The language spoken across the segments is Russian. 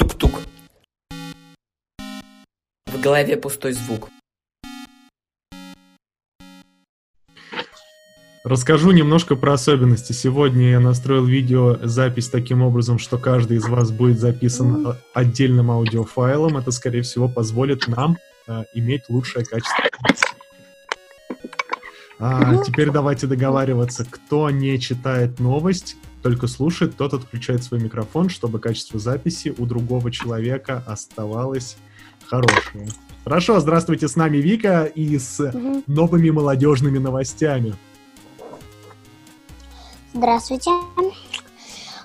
Тук-тук. В голове пустой звук. Расскажу немножко про особенности. Сегодня я настроил видеозапись таким образом, что каждый из вас будет записан отдельным аудиофайлом. Это, скорее всего, позволит нам э, иметь лучшее качество. А, теперь давайте договариваться, кто не читает новость, только слушает, тот отключает свой микрофон, чтобы качество записи у другого человека оставалось хорошее. Хорошо, здравствуйте, с нами Вика и с угу. новыми молодежными новостями. Здравствуйте.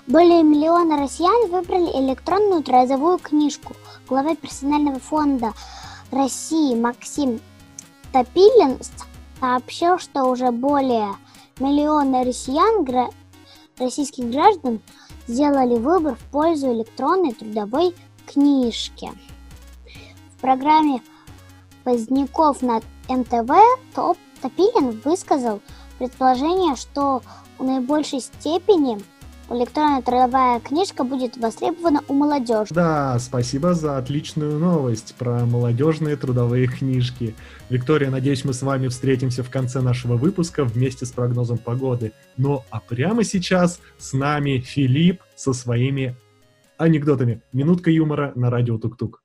Более миллиона россиян выбрали электронную трудовую книжку. Глава персонального фонда России Максим Топилин сообщил, что уже более миллиона россиян, российских граждан, сделали выбор в пользу электронной трудовой книжки. В программе Поздняков на МТВ Топ Топилин высказал предположение, что в наибольшей степени электронная трудовая книжка будет востребована у молодежи. Да, спасибо за отличную новость про молодежные трудовые книжки. Виктория, надеюсь, мы с вами встретимся в конце нашего выпуска вместе с прогнозом погоды. Ну, а прямо сейчас с нами Филипп со своими анекдотами. Минутка юмора на радио Тук-Тук.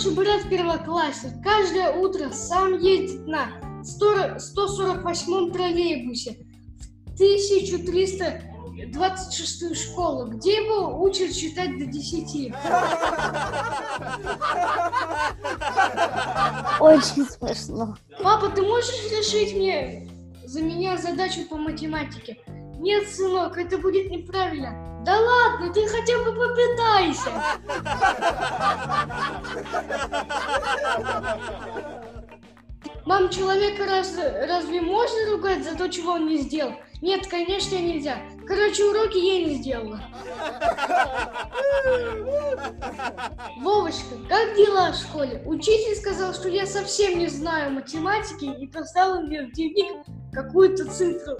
младший брат первоклассник каждое утро сам ездит на 148-м троллейбусе в 1326 школу, где его учат читать до 10. Очень смешно. Папа, ты можешь решить мне за меня задачу по математике? Нет, сынок, это будет неправильно. Да ладно, ты хотя бы попытайся. Мам, человека раз, разве можно ругать за то, чего он не сделал? Нет, конечно, нельзя. Короче, уроки я не сделала. Вовочка, как дела в школе? Учитель сказал, что я совсем не знаю математики и поставил мне в дневник какую-то цифру.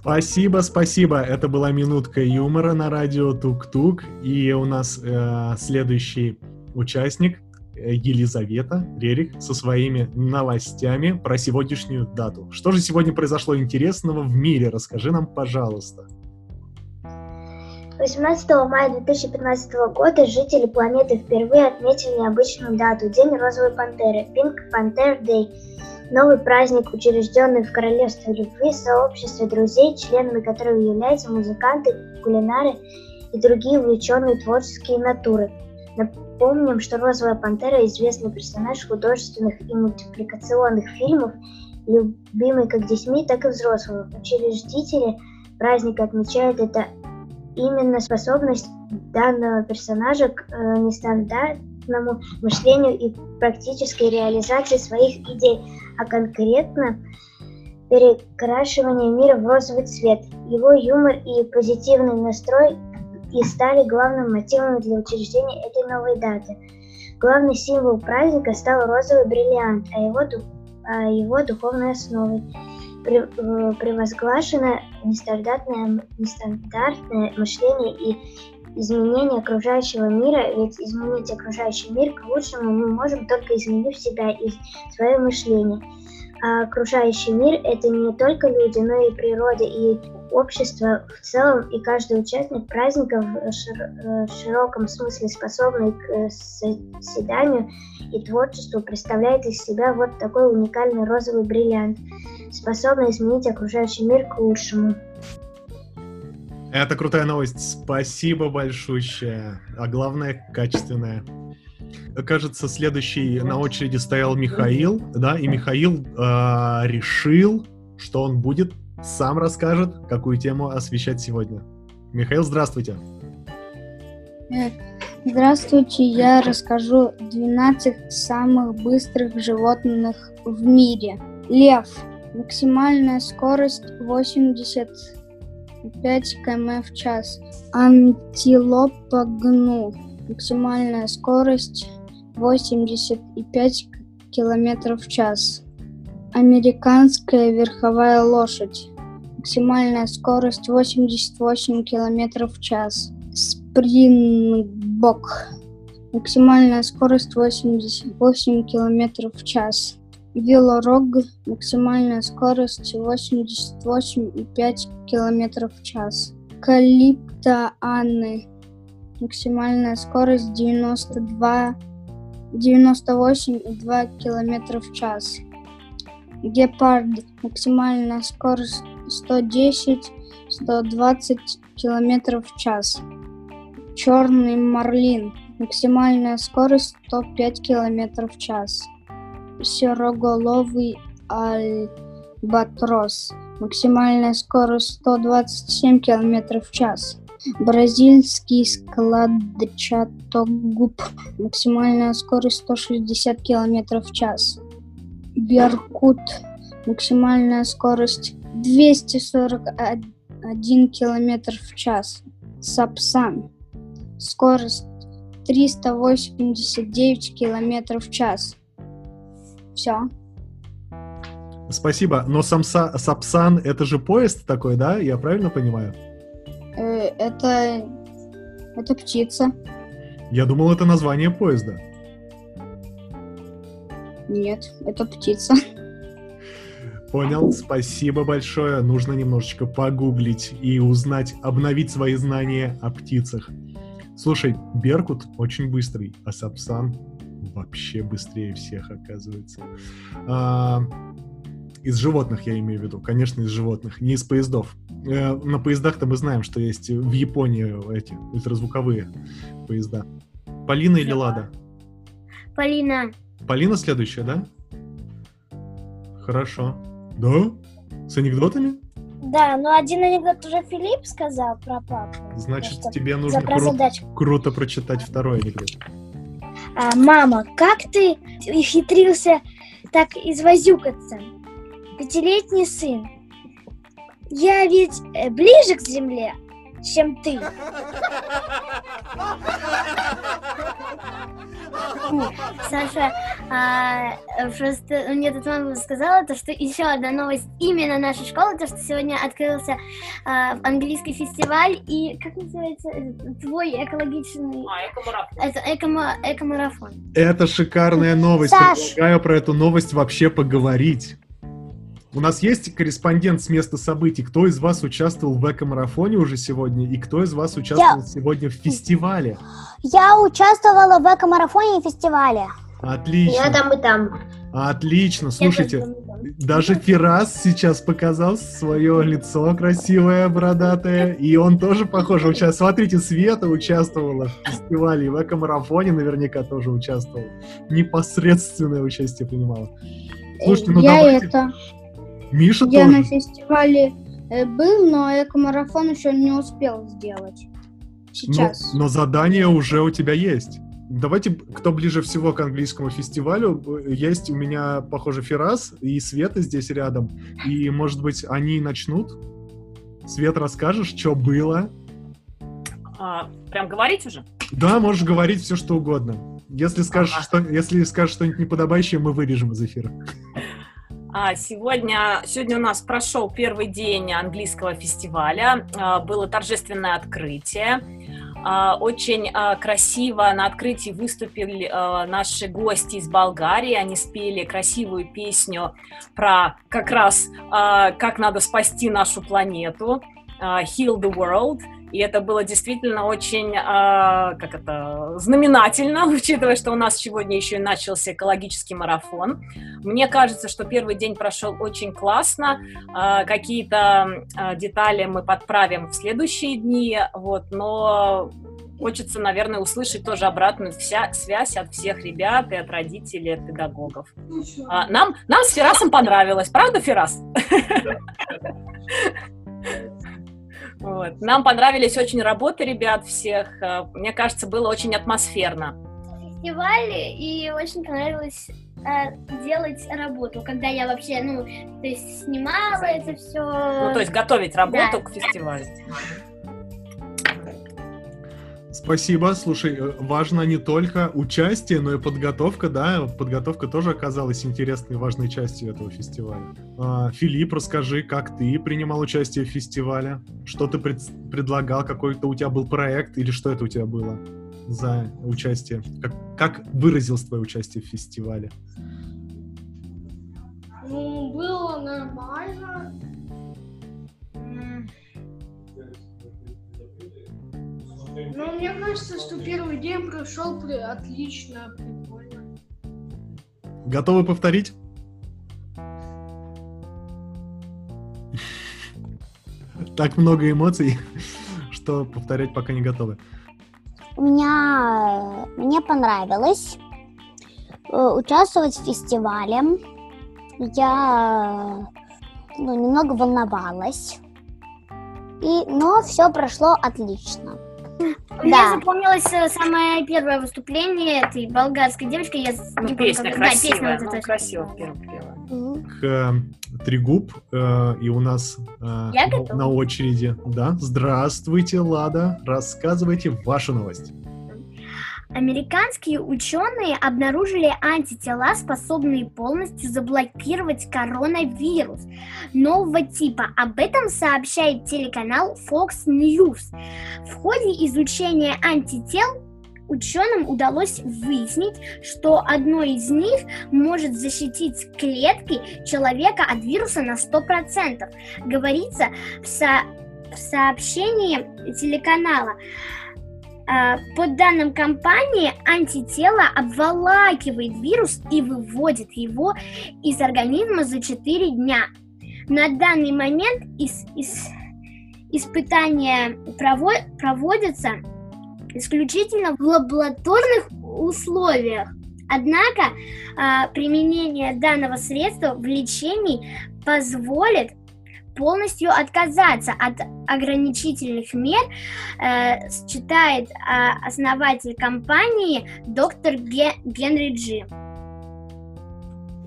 Спасибо, спасибо. Это была минутка юмора на радио Тук-Тук. И у нас э, следующий участник э, Елизавета Рерих со своими новостями про сегодняшнюю дату. Что же сегодня произошло интересного в мире? Расскажи нам, пожалуйста. 18 мая 2015 года жители планеты впервые отметили необычную дату – День розовой пантеры – Pink Panther Day. Новый праздник, учрежденный в Королевстве любви, сообществе друзей, членами которого являются музыканты, кулинары и другие увлеченные творческие натуры. Напомним, что Розовая пантера – известный персонаж художественных и мультипликационных фильмов, любимый как детьми, так и взрослыми. Учредители праздника отмечают это именно способность данного персонажа к э, нестандартному мышлению и практической реализации своих идей, а конкретно перекрашивание мира в розовый цвет. Его юмор и позитивный настрой и стали главным мотивом для учреждения этой новой даты. Главный символ праздника стал розовый бриллиант, а его, а его духовной основой – Э, превозглашено нестандартное, нестандартное мышление и изменение окружающего мира, ведь изменить окружающий мир к лучшему мы можем только изменив себя и свое мышление. А окружающий мир – это не только люди, но и природа, и общество в целом, и каждый участник праздника в э, широком смысле способный к э, созиданию и творчеству представляет из себя вот такой уникальный розовый бриллиант – способна изменить окружающий мир к лучшему. Это крутая новость. Спасибо большущее. А главное, качественная. Кажется, следующий на очереди стоял Михаил, да, и Михаил э, решил, что он будет сам расскажет, какую тему освещать сегодня. Михаил, здравствуйте. Здравствуйте, я расскажу 12 самых быстрых животных в мире. Лев Максимальная скорость 85 км в час. Антилопа гну. Максимальная скорость 85 км в час. Американская верховая лошадь. Максимальная скорость 88 км в час. Спрингбок. Максимальная скорость 88 км в час. Велорог. Максимальная скорость 88,5 км в час. Калипто Анны. Максимальная скорость 92 98,2 км в час. Гепард. Максимальная скорость 110-120 км в час. Черный марлин. Максимальная скорость 105 км в час. Сероголовый альбатрос. Максимальная скорость 127 км в час. Бразильский складчатогуб. Максимальная скорость 160 км в час. Беркут. Максимальная скорость 241 км в час. Сапсан. Скорость 389 км в час. Все. Спасибо. Но самса, Сапсан это же поезд такой, да? Я правильно понимаю? Э, это... Это птица. Я думал, это название поезда. Нет, это птица. Понял, спасибо большое. Нужно немножечко погуглить и узнать, обновить свои знания о птицах. Слушай, Беркут очень быстрый, а Сапсан вообще быстрее всех, оказывается. А, из животных я имею в виду, конечно, из животных, не из поездов. Э, на поездах-то мы знаем, что есть в Японии эти ультразвуковые поезда. Полина или Лада? Полина. Полина следующая, да? Хорошо. Да? С анекдотами? Да, но один анекдот уже Филипп сказал про папу. Значит, тебе нужно кру- круто прочитать второй анекдот. А, мама, как ты ухитрился так извозюкаться? Пятилетний сын. Я ведь э, ближе к земле, чем ты. Саша, а, просто мне тут мама сказала, то, что еще одна новость именно нашей школы, то, что сегодня открылся а, английский фестиваль и, как называется, твой экологичный... Это экома- экомарафон. Это шикарная новость. Саш. Предлагаю про эту новость вообще поговорить. У нас есть корреспондент с места событий. Кто из вас участвовал в эко-марафоне уже сегодня? И кто из вас участвовал сегодня в фестивале? Я участвовала в эко-марафоне и фестивале. Отлично. там и там. Отлично. Слушайте, даже Фирас сейчас показал свое лицо красивое, бородатое, и он тоже, похоже, участвовал. Смотрите, Света участвовала в фестивале, в эко-марафоне наверняка тоже участвовала. Непосредственное участие принимала. Слушайте, ну я давайте. это... Миша Я тоже. на фестивале э, был, но эко-марафон еще не успел сделать. Но, Сейчас. но задание уже у тебя есть. Давайте, кто ближе всего к английскому фестивалю, есть у меня, похоже, Фирас и Света здесь рядом. И, может быть, они начнут? Свет, расскажешь, что было? А, прям говорить уже? Да, можешь говорить все, что угодно. Если скажешь, Ага. что, если скажешь что-нибудь неподобающее, мы вырежем из эфира. А, сегодня, сегодня у нас прошел первый день английского фестиваля. А, было торжественное открытие. А, Очень а, красиво на открытии выступили а, наши гости из Болгарии. Они спели красивую песню про как раз как надо спасти нашу планету. Heal the World. И это было действительно очень, а, как это, знаменательно, учитывая, что у нас сегодня еще и начался экологический марафон. Мне кажется, что первый день прошел очень классно. А, Какие-то а, детали мы подправим в следующие дни, вот, но хочется, наверное, услышать тоже обратную вся, связь от всех ребят и от родителей, от педагогов. А, Нам, нам с Ферасом понравилось, правда, Ферас? Вот. Нам понравились очень работы ребят всех. А, Мне кажется, было очень атмосферно. фестивале и очень понравилось э, делать работу, когда я вообще, ну, то есть снимала это все. Ну, то есть готовить работу Да. к фестивалю. Спасибо. Слушай, э, важно не только участие, но и подготовка, да? Подготовка тоже оказалась интересной и важной частью этого фестиваля. А, Филипп, расскажи, как ты принимал участие в фестивале? Что ты пред- предлагал? Какой-то у тебя был проект или что это у тебя было за участие? Как, как выразилось твое участие в фестивале? Ну, было нормально. Ну, мне кажется, что первый день прошел при- отлично, прикольно. Готовы повторить? Так много эмоций, что повторять пока не готовы. У меня мне понравилось э, участвовать в фестивале. Я ну, немного волновалась. И, но все прошло отлично. Мне Да. запомнилось э, самое первое выступление этой болгарской девочки. Я Ну, не помню, песня как- да, красивая, песня вот ну, эта. красиво. Мгм. к э, Тригуб, э, и у нас э, Я на- на очереди. Да, здравствуйте, Лада, рассказывайте вашу новость. Американские ученые обнаружили антитела, способные полностью заблокировать коронавирус нового типа. Об этом сообщает телеканал Fox News. В ходе изучения антител ученым удалось выяснить, что одно из них может защитить клетки человека от вируса на 100%. Говорится в, со- в сообщении телеканала. А, По данным компании, антитело обволакивает вирус и выводит его из организма за 4 дня. На данный момент ис- ис- испытания прово- проводятся исключительно в лабораторных условиях. Однако а, применение данного средства в лечении позволит полностью отказаться от ограничительных мер, э, считает а, основатель компании доктор Ге- Генри Джи.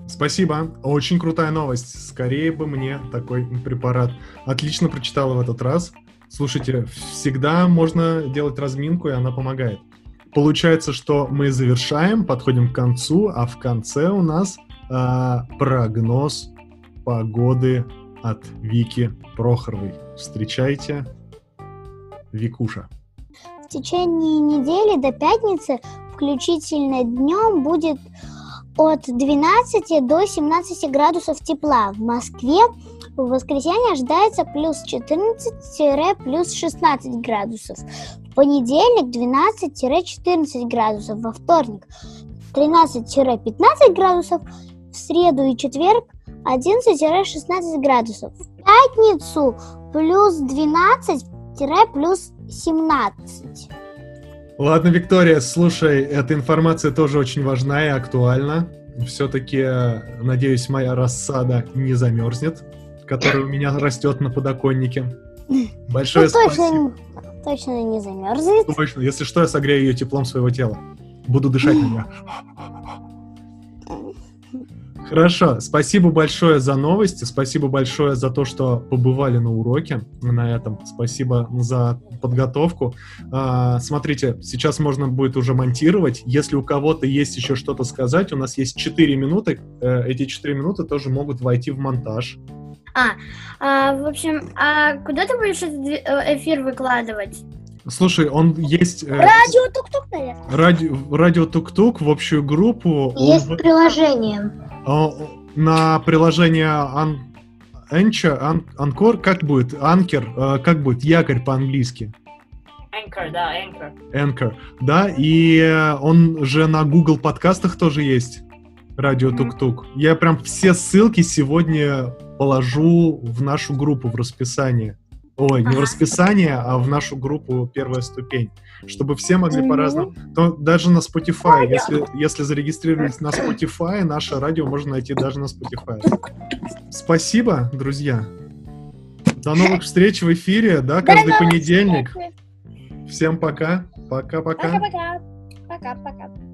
Спасибо, очень крутая новость. Скорее бы мне такой препарат. Отлично прочитала в этот раз. Слушайте, всегда можно делать разминку, и она помогает. Получается, что мы завершаем, подходим к концу, а в конце у нас а, прогноз погоды от Вики Прохоровой. Встречайте, Викуша. В течение недели до пятницы включительно днем будет от 12 до 17 градусов тепла. В Москве в воскресенье ожидается плюс 14-плюс 16 градусов. В понедельник 12-14 градусов. Во вторник 13-15 градусов. В среду и четверг 11-16 градусов. В пятницу плюс 12-плюс 17. Ладно, Виктория, слушай, эта информация тоже очень важна и актуальна. Все-таки, надеюсь, моя рассада не замерзнет, которая у меня растет на подоконнике. Большое Ну, спасибо. точно, точно не замерзнет. Точно. Если что, я согрею ее теплом своего тела. Буду дышать на нее. Хорошо, спасибо большое за новости, спасибо большое за то, что побывали на уроке на этом, спасибо за подготовку. А, смотрите, сейчас можно будет уже монтировать. Если у кого-то есть еще что-то сказать, у нас есть 4 минуты. Э, Эти 4 минуты тоже могут войти в монтаж. А, в общем, а куда ты будешь э, эфир выкладывать? Слушай, он есть... э, Радио тук-тук, наверное. Радио, радио Тук-Тук в общую группу. он Есть в- приложение. А, на приложение Ан... Энча, Ан... Анкор, как будет? Анкер, э, как будет? Якорь по-английски. Anchor, да, Anchor. Anchor, да, и э, он же на Google подкастах тоже есть. Радио. Тук-Тук. Я прям все ссылки сегодня положу в нашу группу в расписание. Ой, не в расписание, а в нашу группу первая ступень. Чтобы все могли по-разному. То даже на Spotify, если, если зарегистрировались на Spotify, наше радио можно найти даже на Spotify. Спасибо, друзья. До новых встреч в эфире, да, каждый понедельник. Всем пока. Пока-пока. Пока-пока. Пока-пока.